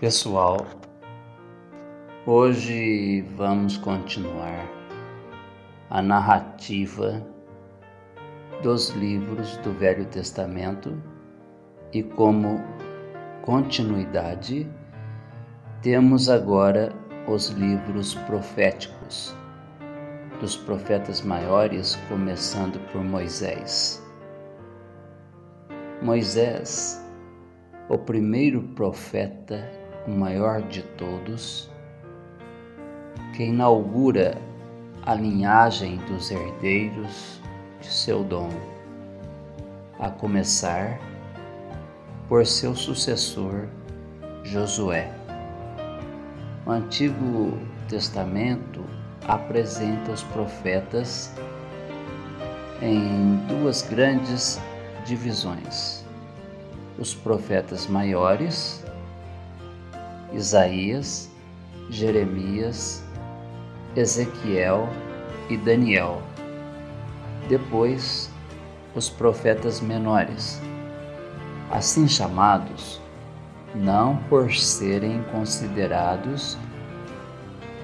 Pessoal, hoje vamos continuar a narrativa dos livros do Velho Testamento e, como continuidade, temos agora os livros proféticos dos profetas maiores, começando por Moisés. Moisés, o primeiro profeta o maior de todos, que inaugura a linhagem dos herdeiros de seu dom, a começar por seu sucessor Josué. O Antigo Testamento apresenta os profetas em duas grandes divisões: os profetas maiores Isaías, Jeremias, Ezequiel e Daniel. Depois, os profetas menores, assim chamados, não por serem considerados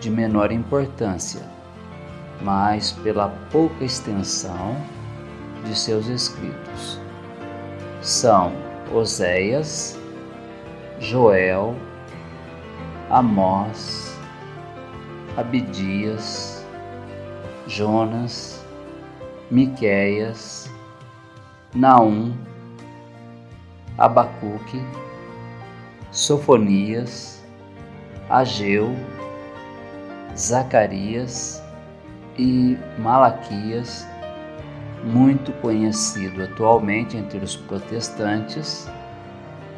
de menor importância, mas pela pouca extensão de seus escritos. São Oséias, Joel, Amós, Abidias, Jonas, Miqueias, Naum, Abacuque, Sofonias, Ageu, Zacarias e Malaquias, muito conhecido atualmente entre os protestantes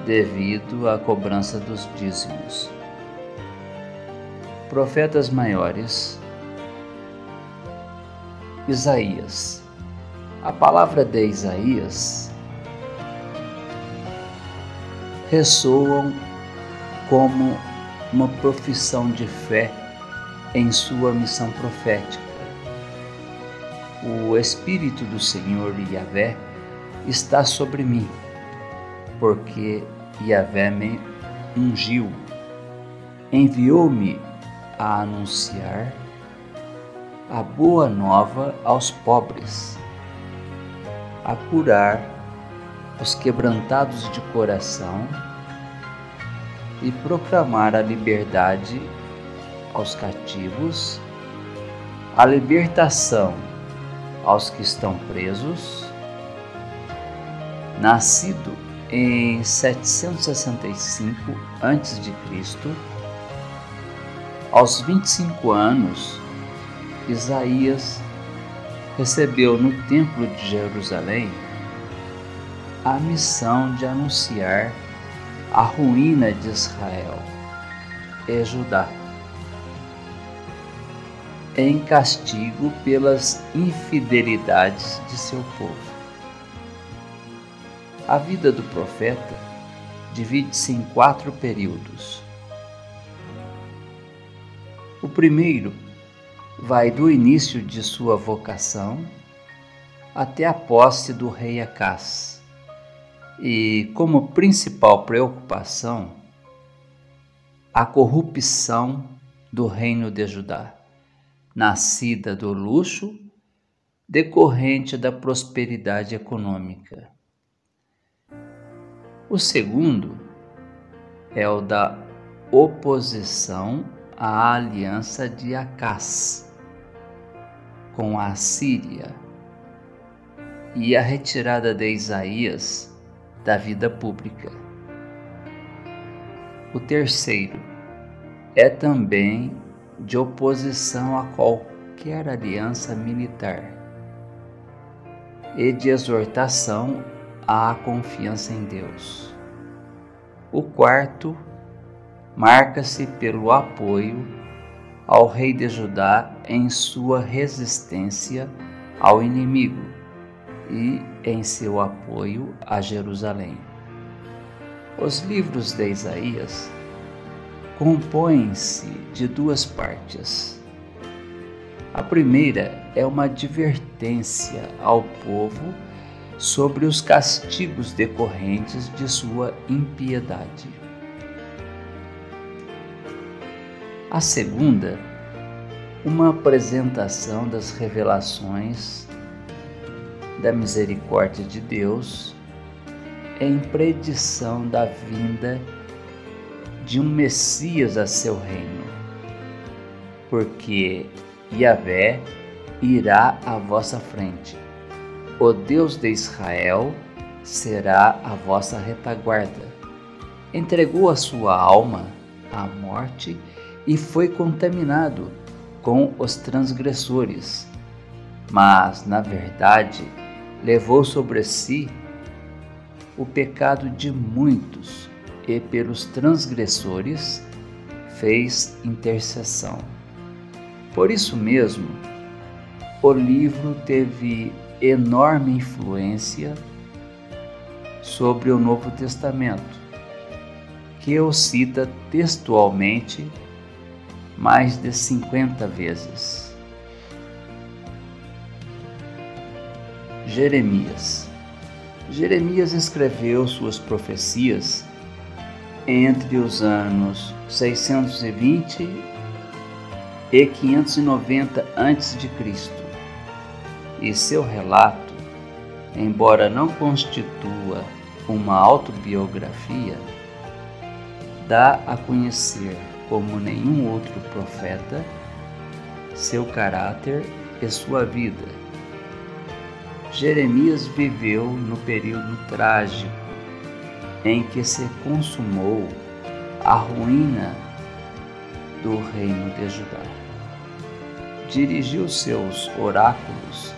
devido à cobrança dos dízimos profetas maiores. Isaías. A palavra de Isaías ressoam como uma profissão de fé em sua missão profética. O Espírito do Senhor Yahvé está sobre mim, porque Yahvé me ungiu, enviou-me a anunciar a boa nova aos pobres, a curar os quebrantados de coração e proclamar a liberdade aos cativos, a libertação aos que estão presos. Nascido em 765 a.C., aos 25 anos, Isaías recebeu no Templo de Jerusalém a missão de anunciar a ruína de Israel e Judá, em castigo pelas infidelidades de seu povo. A vida do profeta divide-se em quatro períodos primeiro vai do início de sua vocação até a posse do rei Acás, e como principal preocupação, a corrupção do reino de Judá, nascida do luxo decorrente da prosperidade econômica. O segundo é o da oposição a aliança de Acás com a Síria e a retirada de Isaías da vida pública. O terceiro é também de oposição a qualquer aliança militar e de exortação à confiança em Deus. O quarto marca-se pelo apoio ao rei de Judá em sua resistência ao inimigo e em seu apoio a Jerusalém. Os livros de Isaías compõem-se de duas partes. A primeira é uma advertência ao povo sobre os castigos decorrentes de sua impiedade. A segunda, uma apresentação das revelações da misericórdia de Deus em predição da vinda de um Messias a seu reino, porque Yahvé irá à vossa frente. O Deus de Israel será a vossa retaguarda. Entregou a sua alma à morte e foi contaminado com os transgressores, mas, na verdade, levou sobre si o pecado de muitos e pelos transgressores fez intercessão. Por isso mesmo, o livro teve enorme influência sobre o Novo Testamento, que o cita textualmente mais de 50 vezes. Jeremias Jeremias escreveu suas profecias entre os anos 620 e 590 a.C. E seu relato, embora não constitua uma autobiografia, dá a conhecer, como nenhum outro profeta, seu caráter e sua vida. Jeremias viveu no período trágico em que se consumou a ruína do reino de Judá. Dirigiu seus oráculos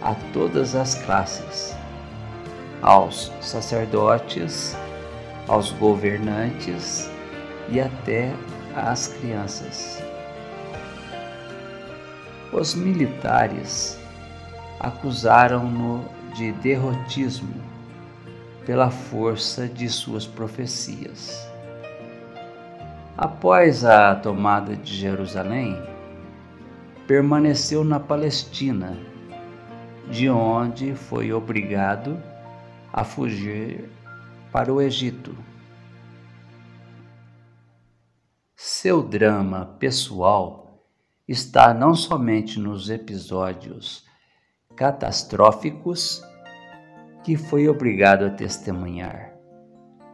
a todas as classes, aos sacerdotes, aos governantes e até às crianças. Os militares acusaram-no de derrotismo pela força de suas profecias. Após a tomada de Jerusalém, permaneceu na Palestina, de onde foi obrigado a fugir para o Egito. Seu drama pessoal está não somente nos episódios catastróficos que foi obrigado a testemunhar,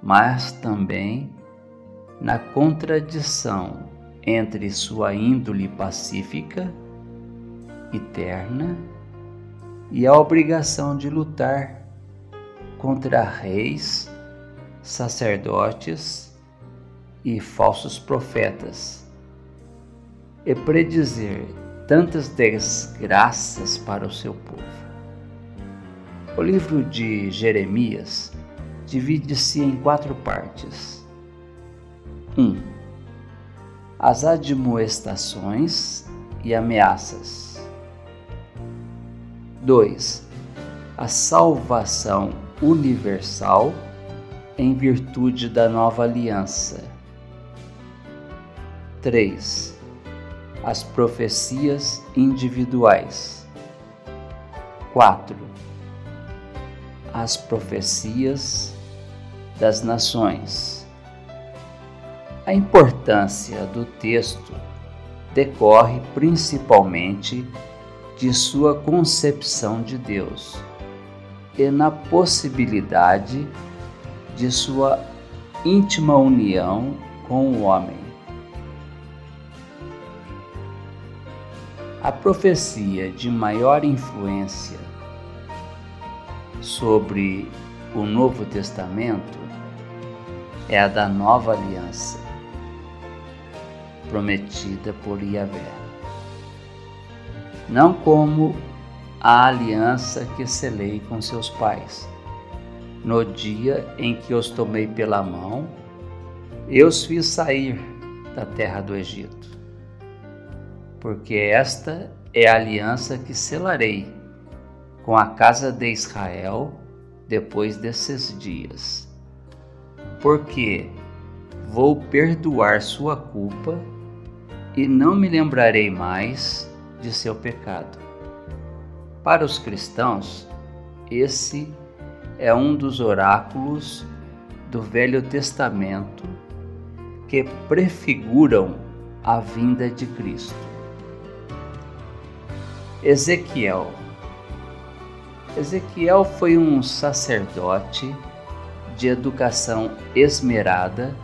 mas também na contradição entre sua índole pacífica e terna e a obrigação de lutar contra reis, sacerdotes e falsos profetas e predizer tantas desgraças para o seu povo. O livro de Jeremias divide-se em quatro partes. 1. Um, as admoestações e ameaças. 2. A salvação universal em virtude da nova aliança. 3. As profecias individuais. 4 as profecias das nações. A importância do texto decorre principalmente de sua concepção de Deus e na possibilidade de sua íntima união com o homem. A profecia de maior influência sobre o Novo Testamento é a da nova aliança prometida por Yahvé. Não como a aliança que selei com seus pais, no dia em que os tomei pela mão, eu os fiz sair da terra do Egito. Porque esta é a aliança que selarei com a casa de Israel depois desses dias. Porque vou perdoar sua culpa e não me lembrarei mais de seu pecado. Para os cristãos, esse é um dos oráculos do Velho Testamento que prefiguram a vinda de Cristo. Ezequiel Ezequiel foi um sacerdote de educação esmerada,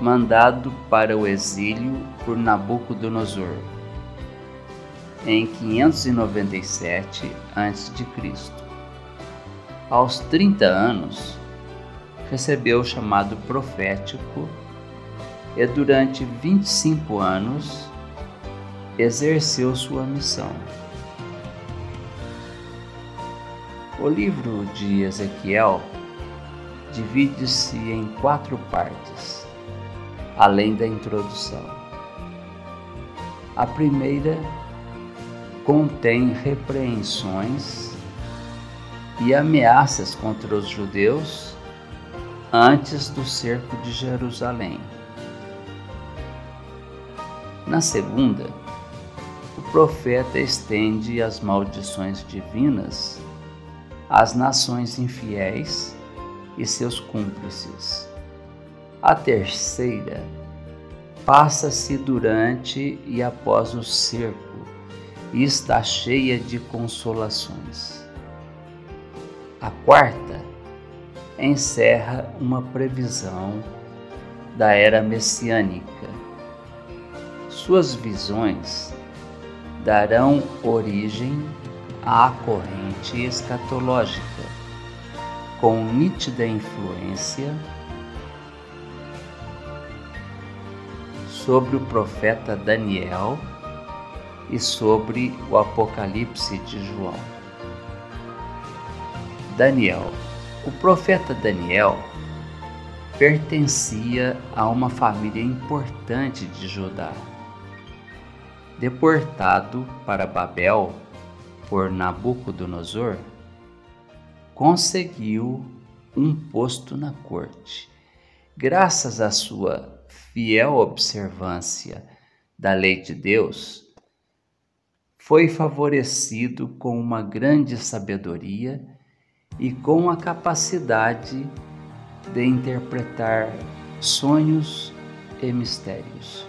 mandado para o exílio por Nabucodonosor em 597 a.C. Aos 30 anos, recebeu o chamado profético e durante 25 anos exerceu sua missão. O livro de Ezequiel divide-se em quatro partes, além da introdução. A primeira contém repreensões e ameaças contra os judeus antes do cerco de Jerusalém. Na segunda, profeta estende as maldições divinas às nações infiéis e seus cúmplices. A terceira passa-se durante e após o cerco e está cheia de consolações. A quarta encerra uma previsão da era messiânica. Suas visões darão origem à corrente escatológica, com nítida influência sobre o profeta Daniel e sobre o Apocalipse de João. Daniel. O profeta Daniel pertencia a uma família importante de Judá. Deportado para Babel por Nabucodonosor, conseguiu um posto na corte. Graças à sua fiel observância da lei de Deus, foi favorecido com uma grande sabedoria e com a capacidade de interpretar sonhos e mistérios.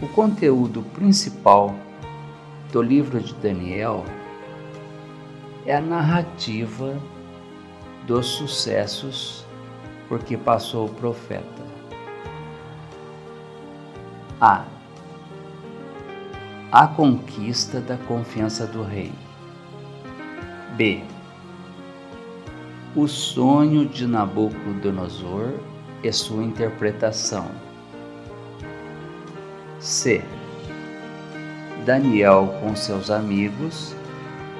O conteúdo principal do livro de Daniel é a narrativa dos sucessos por que passou o profeta. A a conquista da confiança do rei. B. O sonho de Nabucodonosor e sua interpretação. C. Daniel com seus amigos,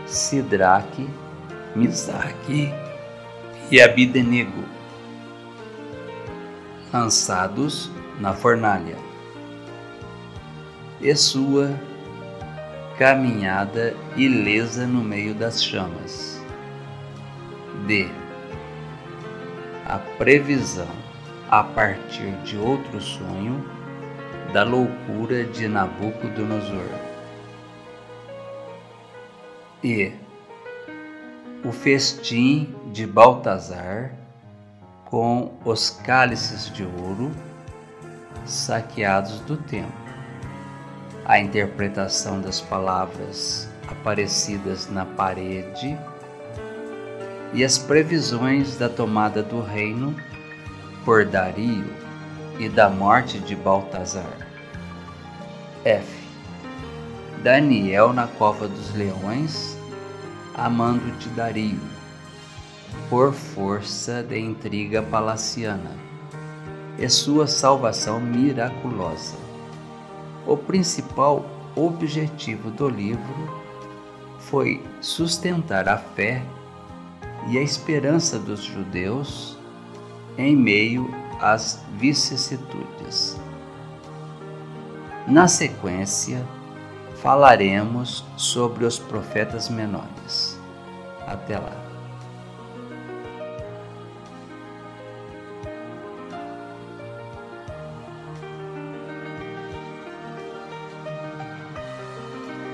Sidraque, Misaque e Abidenego, lançados na fornalha. E sua caminhada ilesa no meio das chamas. D. A previsão, a partir de outro sonho, da loucura de Nabucodonosor. E. O festim de Baltazar com os cálices de ouro saqueados do templo a interpretação das palavras aparecidas na parede e as previsões da tomada do reino por Dario e da morte de Baltazar. F. Daniel na cova dos leões, amando de Dario, por força de intriga palaciana, e sua salvação miraculosa. O principal objetivo do livro foi sustentar a fé e a esperança dos judeus em meio às vicissitudes. Na sequência, falaremos sobre os profetas menores. Até lá.